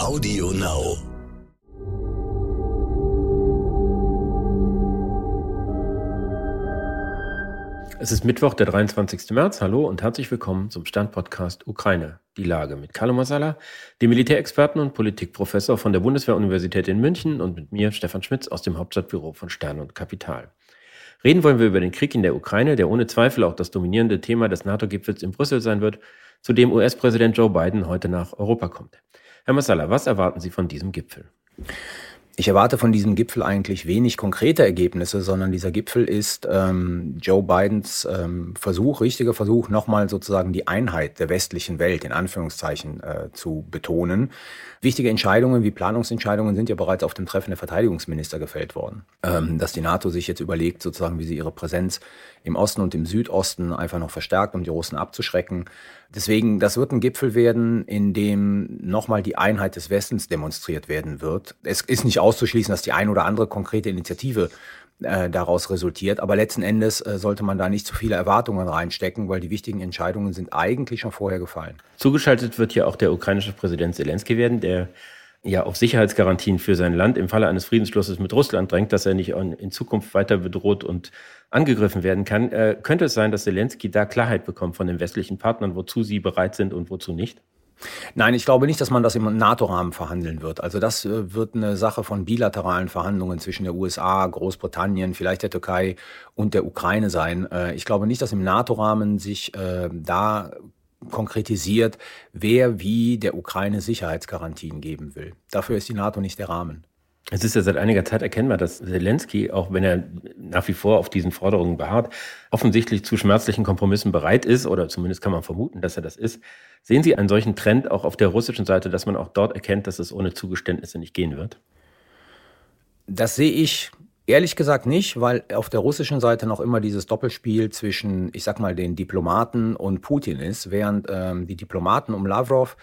Audio Now. Es ist Mittwoch, der 23. März. Hallo und herzlich willkommen zum Standpodcast Ukraine. Die Lage mit Carlo Masala, dem Militärexperten und Politikprofessor von der Bundeswehruniversität in München und mit mir, Stefan Schmitz, aus dem Hauptstadtbüro von Stern und Kapital. Reden wollen wir über den Krieg in der Ukraine, der ohne Zweifel auch das dominierende Thema des NATO-Gipfels in Brüssel sein wird, zu dem US-Präsident Joe Biden heute nach Europa kommt. Herr Masala, was erwarten Sie von diesem Gipfel? Ich erwarte von diesem Gipfel eigentlich wenig konkrete Ergebnisse, sondern dieser Gipfel ist ähm, Joe Bidens ähm, Versuch, richtiger Versuch, nochmal sozusagen die Einheit der westlichen Welt in Anführungszeichen äh, zu betonen. Wichtige Entscheidungen wie Planungsentscheidungen sind ja bereits auf dem Treffen der Verteidigungsminister gefällt worden. Ähm, dass die NATO sich jetzt überlegt, sozusagen, wie sie ihre Präsenz im Osten und im Südosten einfach noch verstärkt, um die Russen abzuschrecken. Deswegen, das wird ein Gipfel werden, in dem nochmal die Einheit des Westens demonstriert werden wird. Es ist nicht auszuschließen, dass die eine oder andere konkrete Initiative äh, daraus resultiert. Aber letzten Endes äh, sollte man da nicht zu viele Erwartungen reinstecken, weil die wichtigen Entscheidungen sind eigentlich schon vorher gefallen. Zugeschaltet wird hier auch der ukrainische Präsident Zelensky werden, der ja auf Sicherheitsgarantien für sein Land im Falle eines Friedensschlusses mit Russland drängt, dass er nicht in Zukunft weiter bedroht und angegriffen werden kann. Äh, könnte es sein, dass Zelensky da Klarheit bekommt von den westlichen Partnern, wozu sie bereit sind und wozu nicht? Nein, ich glaube nicht, dass man das im NATO-Rahmen verhandeln wird. Also das äh, wird eine Sache von bilateralen Verhandlungen zwischen der USA, Großbritannien, vielleicht der Türkei und der Ukraine sein. Äh, ich glaube nicht, dass im NATO-Rahmen sich äh, da konkretisiert, wer wie der Ukraine Sicherheitsgarantien geben will. Dafür ist die NATO nicht der Rahmen. Es ist ja seit einiger Zeit erkennbar, dass Zelensky, auch wenn er nach wie vor auf diesen Forderungen beharrt, offensichtlich zu schmerzlichen Kompromissen bereit ist, oder zumindest kann man vermuten, dass er das ist. Sehen Sie einen solchen Trend auch auf der russischen Seite, dass man auch dort erkennt, dass es ohne Zugeständnisse nicht gehen wird? Das sehe ich ehrlich gesagt nicht, weil auf der russischen Seite noch immer dieses Doppelspiel zwischen, ich sag mal, den Diplomaten und Putin ist, während ähm, die Diplomaten um Lavrov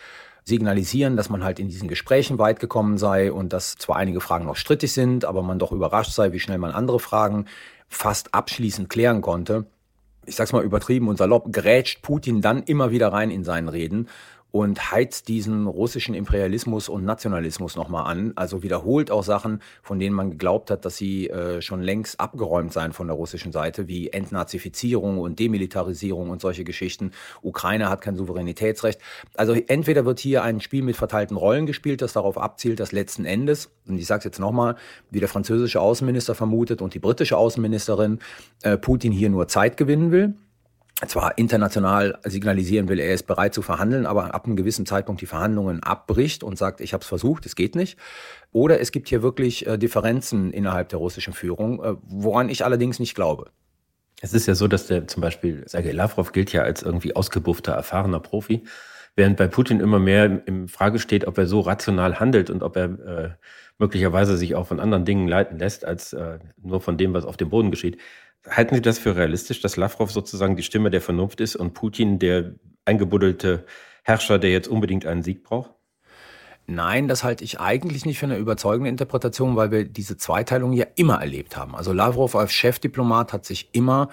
signalisieren, dass man halt in diesen Gesprächen weit gekommen sei und dass zwar einige Fragen noch strittig sind, aber man doch überrascht sei, wie schnell man andere Fragen fast abschließend klären konnte. Ich sag's mal übertrieben und salopp, grätscht Putin dann immer wieder rein in seinen Reden und heizt diesen russischen Imperialismus und Nationalismus nochmal an. Also wiederholt auch Sachen, von denen man geglaubt hat, dass sie äh, schon längst abgeräumt seien von der russischen Seite, wie Entnazifizierung und Demilitarisierung und solche Geschichten. Ukraine hat kein Souveränitätsrecht. Also entweder wird hier ein Spiel mit verteilten Rollen gespielt, das darauf abzielt, dass letzten Endes, und ich sage es jetzt nochmal, wie der französische Außenminister vermutet und die britische Außenministerin, äh, Putin hier nur Zeit gewinnen will zwar international signalisieren will, er ist bereit zu verhandeln, aber ab einem gewissen Zeitpunkt die Verhandlungen abbricht und sagt, ich habe es versucht, es geht nicht. Oder es gibt hier wirklich äh, Differenzen innerhalb der russischen Führung, äh, woran ich allerdings nicht glaube. Es ist ja so, dass der zum Beispiel Sergei Lavrov gilt ja als irgendwie ausgebuffter, erfahrener Profi, während bei Putin immer mehr in Frage steht, ob er so rational handelt und ob er äh, möglicherweise sich auch von anderen Dingen leiten lässt, als äh, nur von dem, was auf dem Boden geschieht. Halten Sie das für realistisch, dass Lavrov sozusagen die Stimme der Vernunft ist und Putin der eingebuddelte Herrscher, der jetzt unbedingt einen Sieg braucht? Nein, das halte ich eigentlich nicht für eine überzeugende Interpretation, weil wir diese Zweiteilung ja immer erlebt haben. Also Lavrov als Chefdiplomat hat sich immer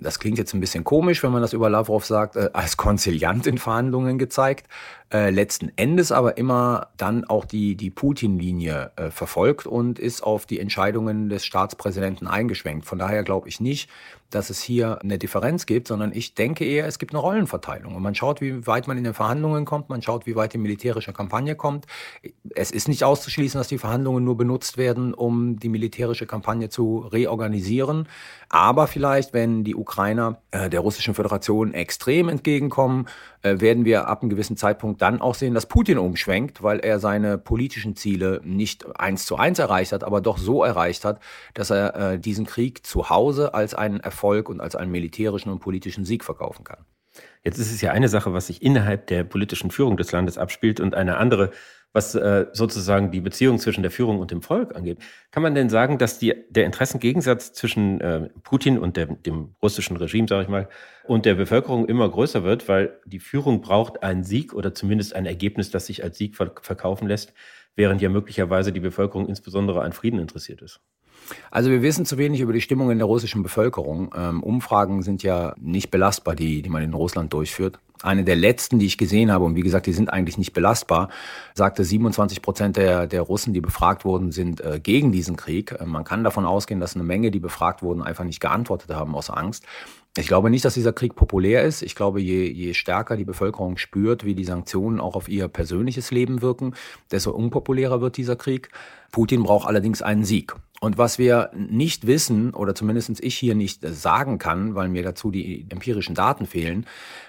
das klingt jetzt ein bisschen komisch, wenn man das über Lavrov sagt, äh, als Konziliant in Verhandlungen gezeigt, äh, letzten Endes aber immer dann auch die, die Putin-Linie äh, verfolgt und ist auf die Entscheidungen des Staatspräsidenten eingeschwenkt. Von daher glaube ich nicht, dass es hier eine Differenz gibt, sondern ich denke eher, es gibt eine Rollenverteilung. Und man schaut, wie weit man in den Verhandlungen kommt, man schaut, wie weit die militärische Kampagne kommt. Es ist nicht auszuschließen, dass die Verhandlungen nur benutzt werden, um die militärische Kampagne zu reorganisieren. Aber vielleicht, wenn die Ukrainer äh, der Russischen Föderation extrem entgegenkommen, äh, werden wir ab einem gewissen Zeitpunkt dann auch sehen, dass Putin umschwenkt, weil er seine politischen Ziele nicht eins zu eins erreicht hat, aber doch so erreicht hat, dass er äh, diesen Krieg zu Hause als einen Erfolg und als einen militärischen und politischen Sieg verkaufen kann. Jetzt ist es ja eine Sache, was sich innerhalb der politischen Führung des Landes abspielt und eine andere, was äh, sozusagen die Beziehung zwischen der Führung und dem Volk angeht. Kann man denn sagen, dass die, der Interessengegensatz zwischen äh, Putin und der, dem russischen Regime, sage ich mal, und der Bevölkerung immer größer wird, weil die Führung braucht einen Sieg oder zumindest ein Ergebnis, das sich als Sieg verkaufen lässt, während ja möglicherweise die Bevölkerung insbesondere an Frieden interessiert ist? Also wir wissen zu wenig über die Stimmung in der russischen Bevölkerung. Ähm, Umfragen sind ja nicht belastbar, die, die man in Russland durchführt. Eine der letzten, die ich gesehen habe, und wie gesagt, die sind eigentlich nicht belastbar, sagte 27 Prozent der, der Russen, die befragt wurden, sind äh, gegen diesen Krieg. Äh, man kann davon ausgehen, dass eine Menge, die befragt wurden, einfach nicht geantwortet haben aus Angst. Ich glaube nicht, dass dieser Krieg populär ist. Ich glaube, je, je stärker die Bevölkerung spürt, wie die Sanktionen auch auf ihr persönliches Leben wirken, desto unpopulärer wird dieser Krieg. Putin braucht allerdings einen Sieg. Und was wir nicht wissen, oder zumindest ich hier nicht sagen kann, weil mir dazu die empirischen Daten fehlen,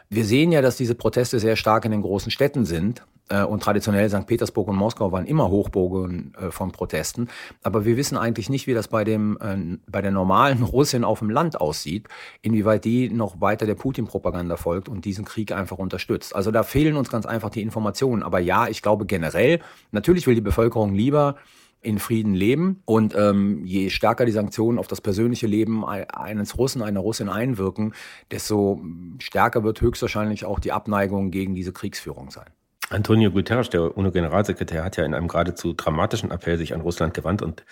wir sehen ja, dass diese Proteste sehr stark in den großen Städten sind. Äh, und traditionell St. Petersburg und Moskau waren immer Hochburgen äh, von Protesten. Aber wir wissen eigentlich nicht, wie das bei, dem, äh, bei der normalen Russin auf dem Land aussieht, inwieweit die noch weiter der Putin-Propaganda folgt und diesen Krieg einfach unterstützt. Also da fehlen uns ganz einfach die Informationen. Aber ja, ich glaube generell, natürlich will die Bevölkerung lieber in Frieden leben. Und ähm, je stärker die Sanktionen auf das persönliche Leben eines Russen, einer Russin einwirken, desto stärker wird höchstwahrscheinlich auch die Abneigung gegen diese Kriegsführung sein. Antonio Guterres, der UNO-Generalsekretär, hat ja in einem geradezu dramatischen Appell sich an Russland gewandt und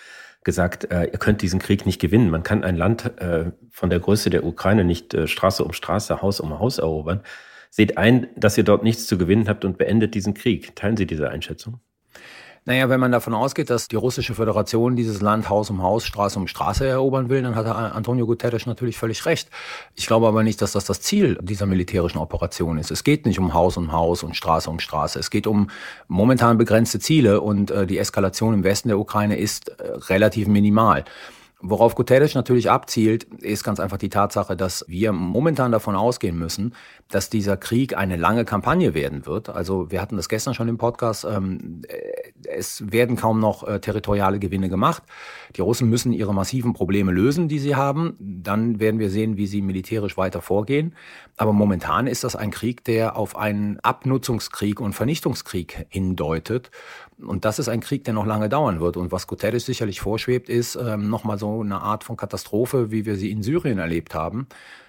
gesagt, äh, ihr könnt diesen Krieg nicht gewinnen. Man kann ein Land äh, von der Größe der Ukraine nicht äh, Straße um Straße, Haus um Haus erobern. Seht ein, dass ihr dort nichts zu gewinnen habt und beendet diesen Krieg. Teilen Sie diese Einschätzung? Naja, wenn man davon ausgeht, dass die russische Föderation dieses Land Haus um Haus, Straße um Straße erobern will, dann hat Antonio Guterres natürlich völlig recht. Ich glaube aber nicht, dass das das Ziel dieser militärischen Operation ist. Es geht nicht um Haus um Haus und Straße um Straße. Es geht um momentan begrenzte Ziele und äh, die Eskalation im Westen der Ukraine ist äh, relativ minimal. Worauf Guterres natürlich abzielt, ist ganz einfach die Tatsache, dass wir momentan davon ausgehen müssen, dass dieser Krieg eine lange Kampagne werden wird. Also wir hatten das gestern schon im Podcast. Ähm, es werden kaum noch äh, territoriale Gewinne gemacht. Die Russen müssen ihre massiven Probleme lösen, die sie haben. Dann werden wir sehen, wie sie militärisch weiter vorgehen. Aber momentan ist das ein Krieg, der auf einen Abnutzungskrieg und Vernichtungskrieg hindeutet. Und das ist ein Krieg, der noch lange dauern wird. Und was Guterres sicherlich vorschwebt, ist ähm, nochmal so eine Art von Katastrophe, wie wir sie in Syrien erlebt haben,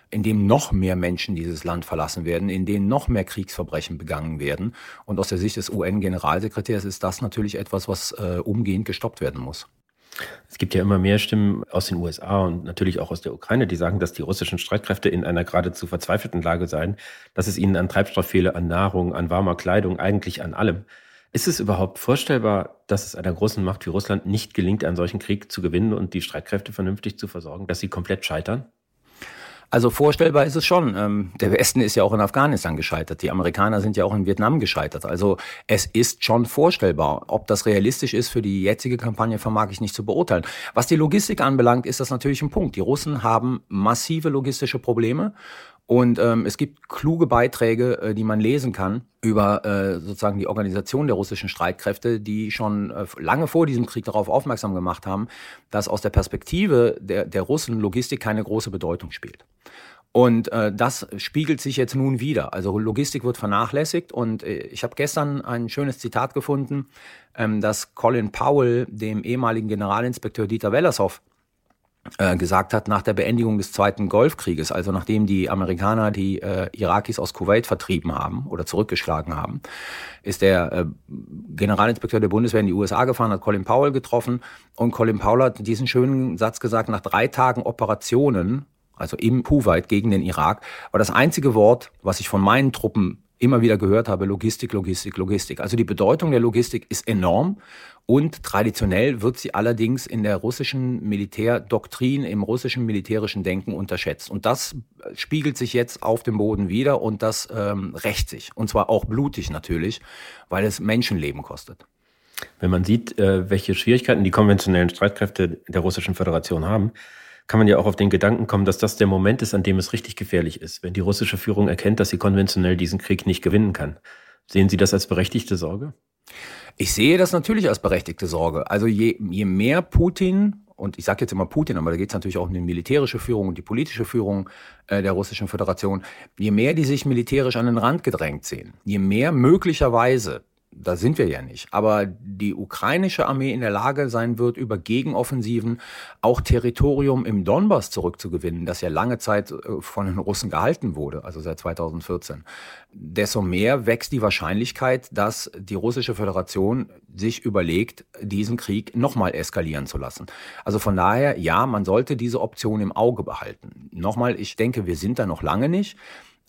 in dem noch mehr Menschen dieses Land verlassen werden, in denen noch mehr Kriegsverbrechen begangen werden. Und aus der Sicht des UN-Generalsekretärs ist das natürlich etwas, was äh, umgehend gestoppt werden muss. Es gibt ja immer mehr Stimmen aus den USA und natürlich auch aus der Ukraine, die sagen, dass die russischen Streitkräfte in einer geradezu verzweifelten Lage seien, dass es ihnen an Treibstoff fehle, an Nahrung, an warmer Kleidung, eigentlich an allem. Ist es überhaupt vorstellbar, dass es einer großen Macht wie Russland nicht gelingt, einen solchen Krieg zu gewinnen und die Streitkräfte vernünftig zu versorgen, dass sie komplett scheitern? Also vorstellbar ist es schon. Ähm, der Westen ist ja auch in Afghanistan gescheitert. Die Amerikaner sind ja auch in Vietnam gescheitert. Also es ist schon vorstellbar. Ob das realistisch ist für die jetzige Kampagne, vermag ich nicht zu beurteilen. Was die Logistik anbelangt, ist das natürlich ein Punkt. Die Russen haben massive logistische Probleme. Und ähm, es gibt kluge Beiträge, äh, die man lesen kann über äh, sozusagen die Organisation der russischen Streitkräfte, die schon äh, lange vor diesem Krieg darauf aufmerksam gemacht haben, dass aus der Perspektive der, der Russen Logistik keine große Bedeutung spielt. Und äh, das spiegelt sich jetzt nun wieder. Also Logistik wird vernachlässigt und äh, ich habe gestern ein schönes Zitat gefunden, ähm, das Colin Powell, dem ehemaligen Generalinspekteur Dieter Wellershoff, gesagt hat, nach der Beendigung des Zweiten Golfkrieges, also nachdem die Amerikaner die äh, Irakis aus Kuwait vertrieben haben oder zurückgeschlagen haben, ist der äh, Generalinspekteur der Bundeswehr in die USA gefahren, hat Colin Powell getroffen und Colin Powell hat diesen schönen Satz gesagt, nach drei Tagen Operationen, also im Kuwait gegen den Irak, war das einzige Wort, was ich von meinen Truppen immer wieder gehört habe, Logistik, Logistik, Logistik. Also die Bedeutung der Logistik ist enorm und traditionell wird sie allerdings in der russischen Militärdoktrin, im russischen militärischen Denken unterschätzt. Und das spiegelt sich jetzt auf dem Boden wieder und das ähm, rächt sich. Und zwar auch blutig natürlich, weil es Menschenleben kostet. Wenn man sieht, äh, welche Schwierigkeiten die konventionellen Streitkräfte der Russischen Föderation haben, kann man ja auch auf den Gedanken kommen, dass das der Moment ist, an dem es richtig gefährlich ist, wenn die russische Führung erkennt, dass sie konventionell diesen Krieg nicht gewinnen kann. Sehen Sie das als berechtigte Sorge? Ich sehe das natürlich als berechtigte Sorge. Also je, je mehr Putin, und ich sage jetzt immer Putin, aber da geht es natürlich auch um die militärische Führung und die politische Führung äh, der Russischen Föderation, je mehr die sich militärisch an den Rand gedrängt sehen, je mehr möglicherweise da sind wir ja nicht, aber die ukrainische Armee in der Lage sein wird, über Gegenoffensiven auch Territorium im Donbass zurückzugewinnen, das ja lange Zeit äh, von den Russen gehalten wurde, also seit 2014, desto mehr wächst die Wahrscheinlichkeit, dass die russische Föderation sich überlegt, diesen Krieg nochmal eskalieren zu lassen. Also von daher, ja, man sollte diese Option im Auge behalten. Nochmal, ich denke, wir sind da noch lange nicht.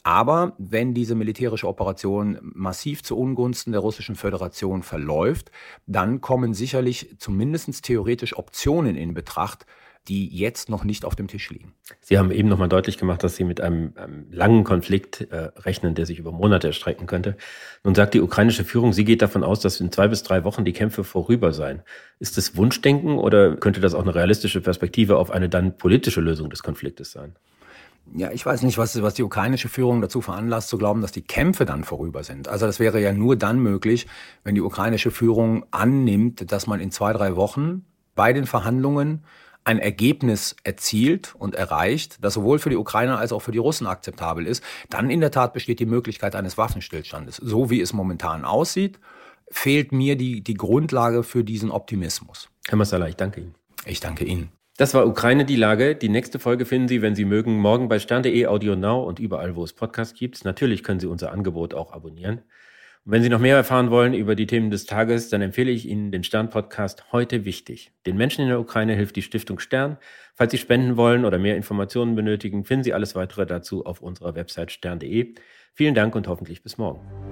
Aber wenn diese militärische Operation massiv zu Ungunsten der Russischen Föderation verläuft, dann kommen sicherlich zumindest theoretisch Optionen in Betracht, die jetzt noch nicht auf dem Tisch liegen. Sie haben eben nochmal deutlich gemacht, dass Sie mit einem, einem langen Konflikt äh, rechnen, der sich über Monate erstrecken könnte. Nun sagt die ukrainische Führung, sie geht davon aus, dass in zwei bis drei Wochen die Kämpfe vorüber seien. Ist das Wunschdenken oder könnte das auch eine realistische Perspektive auf eine dann politische Lösung des Konfliktes sein? Ja, ich weiß nicht, was, was die ukrainische Führung dazu veranlasst, zu glauben, dass die Kämpfe dann vorüber sind. Also das wäre ja nur dann möglich, wenn die ukrainische Führung annimmt, dass man in zwei, drei Wochen bei den Verhandlungen ein Ergebnis erzielt und erreicht, das sowohl für die Ukrainer als auch für die Russen akzeptabel ist, dann in der Tat besteht die Möglichkeit eines Waffenstillstandes. So wie es momentan aussieht, fehlt mir die, die Grundlage für diesen Optimismus. Herr Massala, ich danke Ihnen. Ich danke Ihnen. Das war Ukraine die Lage. Die nächste Folge finden Sie, wenn Sie mögen, morgen bei stern.de, Audio Now und überall, wo es Podcasts gibt. Natürlich können Sie unser Angebot auch abonnieren. Und wenn Sie noch mehr erfahren wollen über die Themen des Tages, dann empfehle ich Ihnen den Stern-Podcast Heute wichtig. Den Menschen in der Ukraine hilft die Stiftung Stern. Falls Sie spenden wollen oder mehr Informationen benötigen, finden Sie alles weitere dazu auf unserer Website stern.de. Vielen Dank und hoffentlich bis morgen.